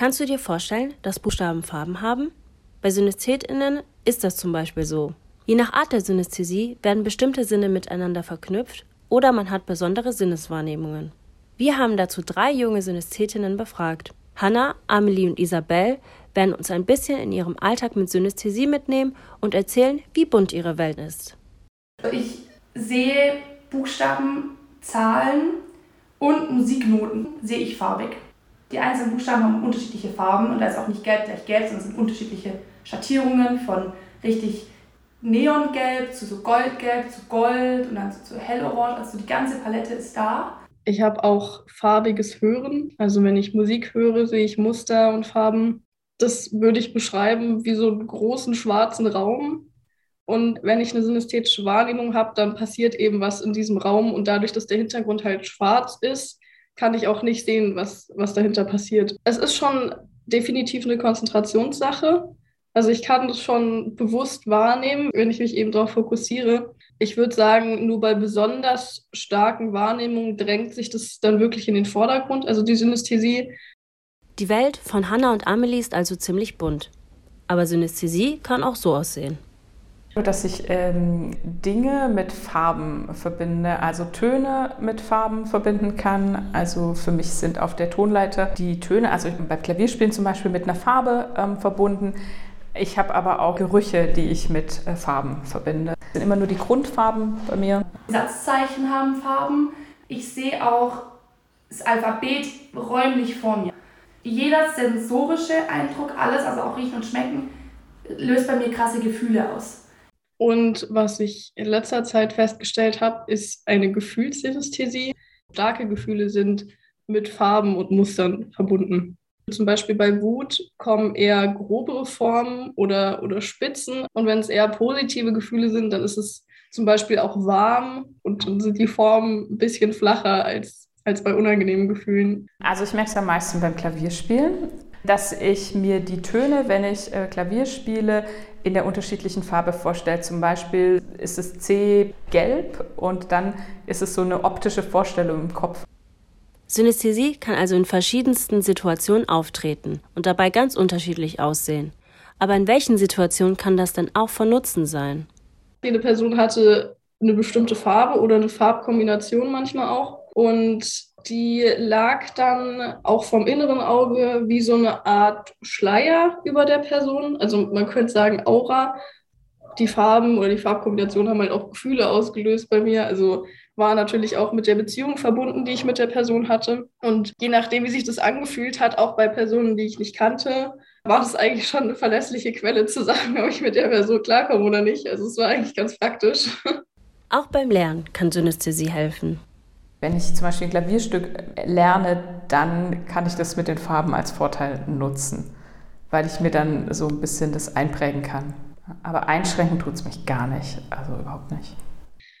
Kannst du dir vorstellen, dass Buchstaben Farben haben? Bei SynästhetInnen ist das zum Beispiel so. Je nach Art der Synästhesie werden bestimmte Sinne miteinander verknüpft oder man hat besondere Sinneswahrnehmungen. Wir haben dazu drei junge Synästhetinnen befragt. Hannah, Amelie und Isabel werden uns ein bisschen in ihrem Alltag mit Synästhesie mitnehmen und erzählen, wie bunt ihre Welt ist. Ich sehe Buchstaben, Zahlen und Musiknoten sehe ich farbig. Die einzelnen Buchstaben haben unterschiedliche Farben und da ist auch nicht gelb gleich gelb, sondern es sind unterschiedliche Schattierungen von richtig Neongelb zu so Goldgelb zu Gold und dann zu Hellorange. Also die ganze Palette ist da. Ich habe auch farbiges Hören. Also wenn ich Musik höre, sehe ich Muster und Farben. Das würde ich beschreiben wie so einen großen schwarzen Raum. Und wenn ich eine synästhetische Wahrnehmung habe, dann passiert eben was in diesem Raum. Und dadurch, dass der Hintergrund halt schwarz ist, kann ich auch nicht sehen, was, was dahinter passiert. Es ist schon definitiv eine Konzentrationssache. Also ich kann das schon bewusst wahrnehmen, wenn ich mich eben darauf fokussiere. Ich würde sagen, nur bei besonders starken Wahrnehmungen drängt sich das dann wirklich in den Vordergrund, also die Synästhesie. Die Welt von Hannah und Amelie ist also ziemlich bunt. Aber Synästhesie kann auch so aussehen. Dass ich ähm, Dinge mit Farben verbinde, also Töne mit Farben verbinden kann. Also für mich sind auf der Tonleiter die Töne, also beim Klavierspielen zum Beispiel mit einer Farbe ähm, verbunden. Ich habe aber auch Gerüche, die ich mit äh, Farben verbinde. Das sind immer nur die Grundfarben bei mir. Satzzeichen haben Farben. Ich sehe auch das Alphabet räumlich vor mir. Jeder sensorische Eindruck, alles, also auch Riechen und Schmecken, löst bei mir krasse Gefühle aus. Und was ich in letzter Zeit festgestellt habe, ist eine Gefühlssynästhesie. Starke Gefühle sind mit Farben und Mustern verbunden. Zum Beispiel bei Wut kommen eher grobere Formen oder, oder Spitzen. Und wenn es eher positive Gefühle sind, dann ist es zum Beispiel auch warm und dann sind die Formen ein bisschen flacher als, als bei unangenehmen Gefühlen. Also ich merke es am meisten beim Klavierspielen dass ich mir die Töne, wenn ich äh, Klavier spiele, in der unterschiedlichen Farbe vorstelle. Zum Beispiel ist es C gelb und dann ist es so eine optische Vorstellung im Kopf. Synästhesie kann also in verschiedensten Situationen auftreten und dabei ganz unterschiedlich aussehen. Aber in welchen Situationen kann das denn auch von Nutzen sein? Jede Person hatte eine bestimmte Farbe oder eine Farbkombination manchmal auch. Und die lag dann auch vom inneren Auge wie so eine Art Schleier über der Person. Also man könnte sagen Aura. Die Farben oder die Farbkombination haben halt auch Gefühle ausgelöst bei mir. Also war natürlich auch mit der Beziehung verbunden, die ich mit der Person hatte. Und je nachdem, wie sich das angefühlt hat, auch bei Personen, die ich nicht kannte, war das eigentlich schon eine verlässliche Quelle zu sagen, ob ich mit der Person klarkomme oder nicht. Also es war eigentlich ganz praktisch. Auch beim Lernen kann Synästhesie helfen. Wenn ich zum Beispiel ein Klavierstück lerne, dann kann ich das mit den Farben als Vorteil nutzen, weil ich mir dann so ein bisschen das einprägen kann. Aber einschränken tut es mich gar nicht, also überhaupt nicht.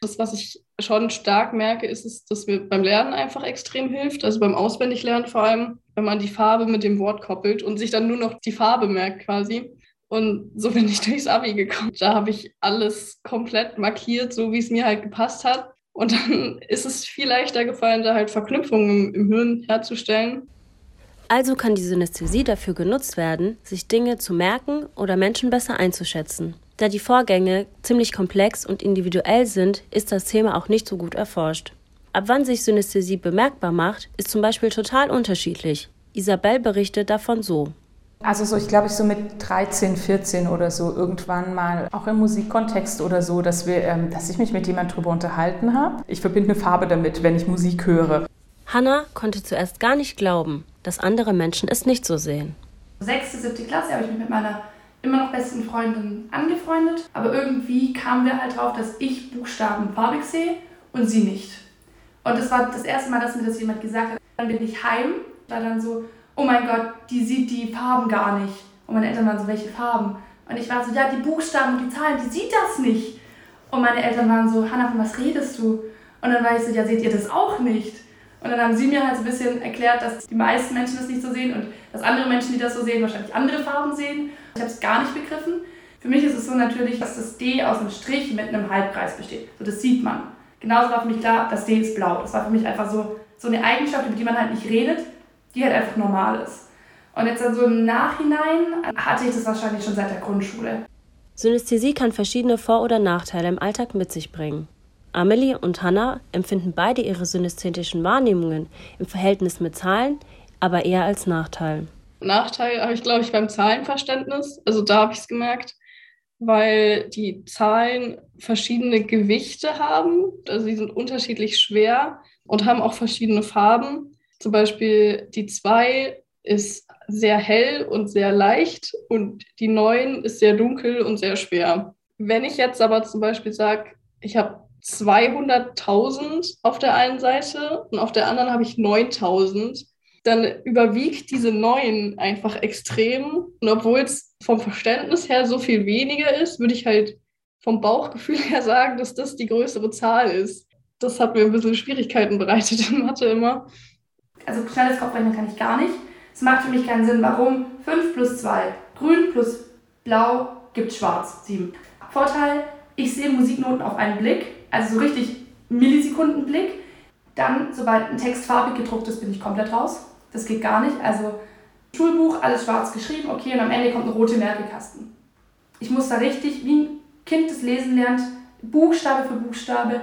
Das, was ich schon stark merke, ist, es, dass mir beim Lernen einfach extrem hilft. Also beim Auswendiglernen vor allem, wenn man die Farbe mit dem Wort koppelt und sich dann nur noch die Farbe merkt quasi. Und so bin ich durchs Abi gekommen. Da habe ich alles komplett markiert, so wie es mir halt gepasst hat. Und dann ist es viel leichter gefallen, da halt Verknüpfungen im Hirn herzustellen. Also kann die Synästhesie dafür genutzt werden, sich Dinge zu merken oder Menschen besser einzuschätzen. Da die Vorgänge ziemlich komplex und individuell sind, ist das Thema auch nicht so gut erforscht. Ab wann sich Synästhesie bemerkbar macht, ist zum Beispiel total unterschiedlich. Isabel berichtet davon so. Also so, ich glaube, ich so mit 13, 14 oder so irgendwann mal, auch im Musikkontext oder so, dass, wir, ähm, dass ich mich mit jemand drüber unterhalten habe. Ich verbinde eine Farbe damit, wenn ich Musik höre. Hannah konnte zuerst gar nicht glauben, dass andere Menschen es nicht so sehen. Sechste, siebte Klasse habe ich mich mit meiner immer noch besten Freundin angefreundet, aber irgendwie kamen wir halt drauf, dass ich Buchstaben farbig sehe und sie nicht. Und das war das erste Mal, dass mir das jemand gesagt hat. Dann bin ich heim, war dann so, oh mein Gott, die sieht die Farben gar nicht. Und meine Eltern waren so, welche Farben? Und ich war so, ja, die Buchstaben und die Zahlen, die sieht das nicht. Und meine Eltern waren so, Hannah, von was redest du? Und dann war ich so, ja, seht ihr das auch nicht? Und dann haben sie mir halt so ein bisschen erklärt, dass die meisten Menschen das nicht so sehen und dass andere Menschen, die das so sehen, wahrscheinlich andere Farben sehen. Ich habe es gar nicht begriffen. Für mich ist es so natürlich, dass das D aus einem Strich mit einem Halbkreis besteht. So, das sieht man. Genauso war für mich klar, das D ist blau. Das war für mich einfach so, so eine Eigenschaft, über die man halt nicht redet, die halt einfach normal ist. Und jetzt dann so im Nachhinein hatte ich das wahrscheinlich schon seit der Grundschule. Synästhesie kann verschiedene Vor- oder Nachteile im Alltag mit sich bringen. Amelie und Hannah empfinden beide ihre synästhetischen Wahrnehmungen im Verhältnis mit Zahlen, aber eher als Nachteil. Nachteil habe ich, glaube ich, beim Zahlenverständnis. Also da habe ich es gemerkt, weil die Zahlen verschiedene Gewichte haben. Also sie sind unterschiedlich schwer und haben auch verschiedene Farben. Zum Beispiel die 2 ist sehr hell und sehr leicht und die 9 ist sehr dunkel und sehr schwer. Wenn ich jetzt aber zum Beispiel sage, ich habe 200.000 auf der einen Seite und auf der anderen habe ich 9.000, dann überwiegt diese 9 einfach extrem. Und obwohl es vom Verständnis her so viel weniger ist, würde ich halt vom Bauchgefühl her sagen, dass das die größere Zahl ist. Das hat mir ein bisschen Schwierigkeiten bereitet in Mathe immer. Also schnelles Kopfrechnen kann ich gar nicht. Es macht für mich keinen Sinn, warum 5 plus 2, grün plus blau gibt schwarz, 7. Vorteil, ich sehe Musiknoten auf einen Blick, also so richtig Millisekundenblick. Dann, sobald ein Text farbig gedruckt ist, bin ich komplett raus. Das geht gar nicht. Also Schulbuch, alles schwarz geschrieben, okay, und am Ende kommt ein roter Merkekasten. Ich muss da richtig, wie ein Kind das Lesen lernt, Buchstabe für Buchstabe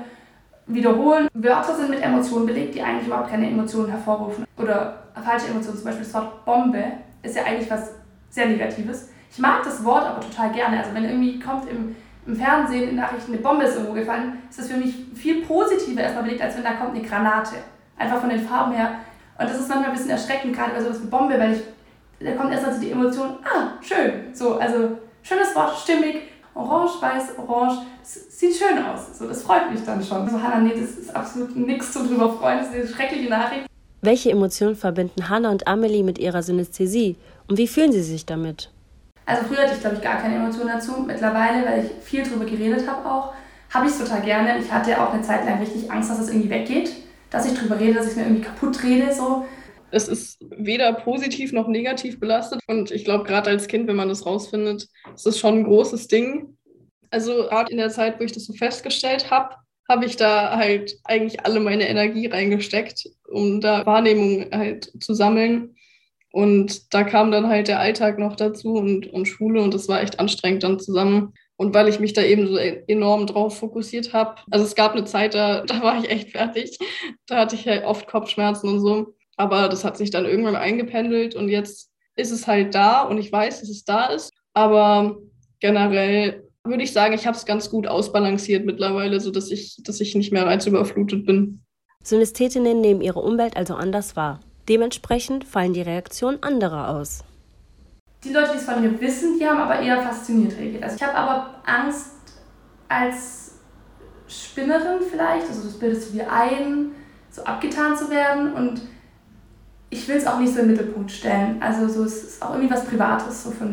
wiederholen. Wörter sind mit Emotionen belegt, die eigentlich überhaupt keine Emotionen hervorrufen. Oder falsche Emotionen, zum Beispiel das Wort Bombe ist ja eigentlich was sehr Negatives. Ich mag das Wort aber total gerne. Also wenn irgendwie kommt im, im Fernsehen in Nachrichten eine Bombe ist irgendwo gefallen, ist das für mich viel positiver erstmal belegt, als wenn da kommt eine Granate. Einfach von den Farben her. Und das ist manchmal ein bisschen erschreckend, gerade bei sowas wie Bombe, weil ich, da kommt erstmal so die Emotion, ah, schön. So, also schönes Wort, stimmig, orange, weiß, orange, das sieht schön aus. So, das freut mich dann schon. So, Hannah, nee, das ist absolut nichts zu drüber freuen, das ist eine schreckliche Nachricht. Welche Emotionen verbinden Hannah und Amelie mit ihrer Synästhesie und wie fühlen sie sich damit? Also früher hatte ich, glaube ich, gar keine Emotionen dazu. Mittlerweile, weil ich viel drüber geredet habe auch, habe ich es total gerne. Ich hatte auch eine Zeit lang richtig Angst, dass es irgendwie weggeht. Dass ich drüber rede, dass ich mir irgendwie kaputt rede. So. Es ist weder positiv noch negativ belastet. Und ich glaube, gerade als Kind, wenn man das rausfindet, ist das schon ein großes Ding. Also gerade in der Zeit, wo ich das so festgestellt habe, habe ich da halt eigentlich alle meine Energie reingesteckt, um da Wahrnehmung halt zu sammeln. Und da kam dann halt der Alltag noch dazu und, und Schule und das war echt anstrengend dann zusammen. Und weil ich mich da eben so enorm drauf fokussiert habe, also es gab eine Zeit, da, da war ich echt fertig. Da hatte ich halt oft Kopfschmerzen und so. Aber das hat sich dann irgendwann eingependelt und jetzt ist es halt da und ich weiß, dass es da ist. Aber generell würde ich sagen, ich habe es ganz gut ausbalanciert mittlerweile, sodass ich, dass ich nicht mehr reizüberflutet bin. Synästhetinnen nehmen ihre Umwelt also anders wahr. Dementsprechend fallen die Reaktionen anderer aus. Die Leute, die es von mir wissen, die haben aber eher fasziniert reagiert. Also ich habe aber Angst als Spinnerin vielleicht, also das bildest du dir ein, so abgetan zu werden und ich will es auch nicht so im Mittelpunkt stellen. Also so, es ist auch irgendwie was Privates so für,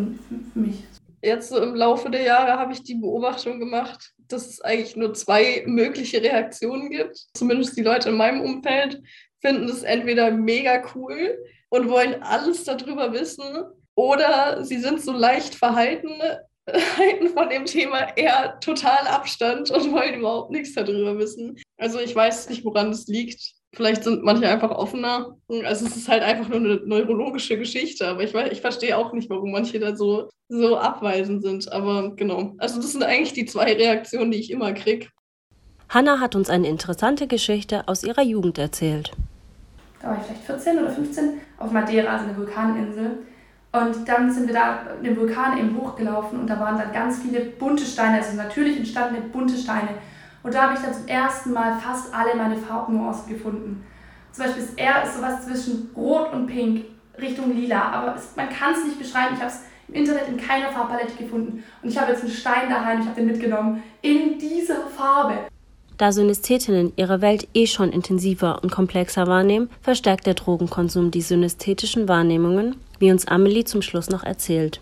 für mich jetzt so im Laufe der Jahre habe ich die Beobachtung gemacht, dass es eigentlich nur zwei mögliche Reaktionen gibt. Zumindest die Leute in meinem Umfeld finden es entweder mega cool und wollen alles darüber wissen oder sie sind so leicht verhalten, halten von dem Thema eher total Abstand und wollen überhaupt nichts darüber wissen. Also ich weiß nicht, woran es liegt. Vielleicht sind manche einfach offener. Also es ist halt einfach nur eine neurologische Geschichte, aber ich, ich verstehe auch nicht, warum manche da so, so abweisend sind. Aber genau. Also das sind eigentlich die zwei Reaktionen, die ich immer kriege. Hanna hat uns eine interessante Geschichte aus ihrer Jugend erzählt. Da war ich vielleicht 14 oder 15 auf Madeira, also eine Vulkaninsel. Und dann sind wir da den Vulkan eben hochgelaufen und da waren dann ganz viele bunte Steine, also natürlich entstandene bunte Steine. Und da habe ich dann zum ersten Mal fast alle meine Farbnuancen gefunden. Zum Beispiel das R ist sowas zwischen Rot und Pink, Richtung Lila. Aber es, man kann es nicht beschreiben. Ich habe es im Internet in keiner Farbpalette gefunden. Und ich habe jetzt einen Stein daheim, ich habe den mitgenommen, in dieser Farbe. Da Synästhetinnen ihre Welt eh schon intensiver und komplexer wahrnehmen, verstärkt der Drogenkonsum die synästhetischen Wahrnehmungen, wie uns Amelie zum Schluss noch erzählt.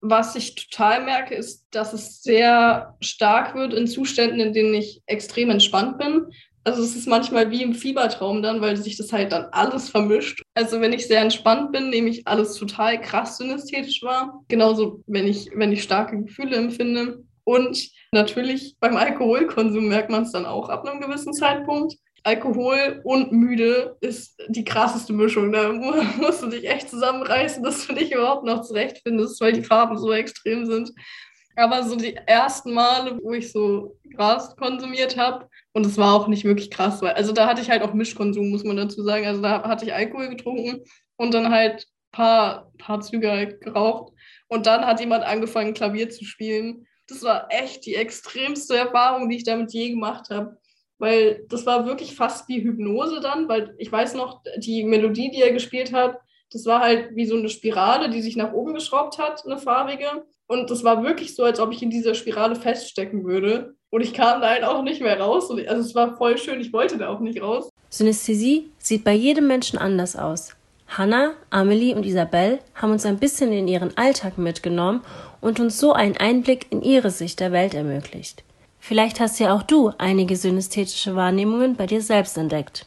Was ich total merke, ist, dass es sehr stark wird in Zuständen, in denen ich extrem entspannt bin. Also es ist manchmal wie im Fiebertraum dann, weil sich das halt dann alles vermischt. Also wenn ich sehr entspannt bin, nehme ich alles total krass synästhetisch wahr. Genauso, wenn ich, wenn ich starke Gefühle empfinde. Und natürlich beim Alkoholkonsum merkt man es dann auch ab einem gewissen Zeitpunkt. Alkohol und müde ist die krasseste Mischung. Da musst du dich echt zusammenreißen, dass du dich überhaupt noch zurechtfindest, weil die Farben so extrem sind. Aber so die ersten Male, wo ich so Gras konsumiert habe, und es war auch nicht wirklich krass, weil, also da hatte ich halt auch Mischkonsum, muss man dazu sagen. Also da hatte ich Alkohol getrunken und dann halt ein paar, paar Züge halt geraucht. Und dann hat jemand angefangen, Klavier zu spielen. Das war echt die extremste Erfahrung, die ich damit je gemacht habe weil das war wirklich fast wie Hypnose dann, weil ich weiß noch, die Melodie, die er gespielt hat, das war halt wie so eine Spirale, die sich nach oben geschraubt hat, eine farbige. Und das war wirklich so, als ob ich in dieser Spirale feststecken würde. Und ich kam da halt auch nicht mehr raus. Also es war voll schön, ich wollte da auch nicht raus. Synästhesie sieht bei jedem Menschen anders aus. Hannah, Amelie und Isabel haben uns ein bisschen in ihren Alltag mitgenommen und uns so einen Einblick in ihre Sicht der Welt ermöglicht. Vielleicht hast ja auch du einige synästhetische Wahrnehmungen bei dir selbst entdeckt.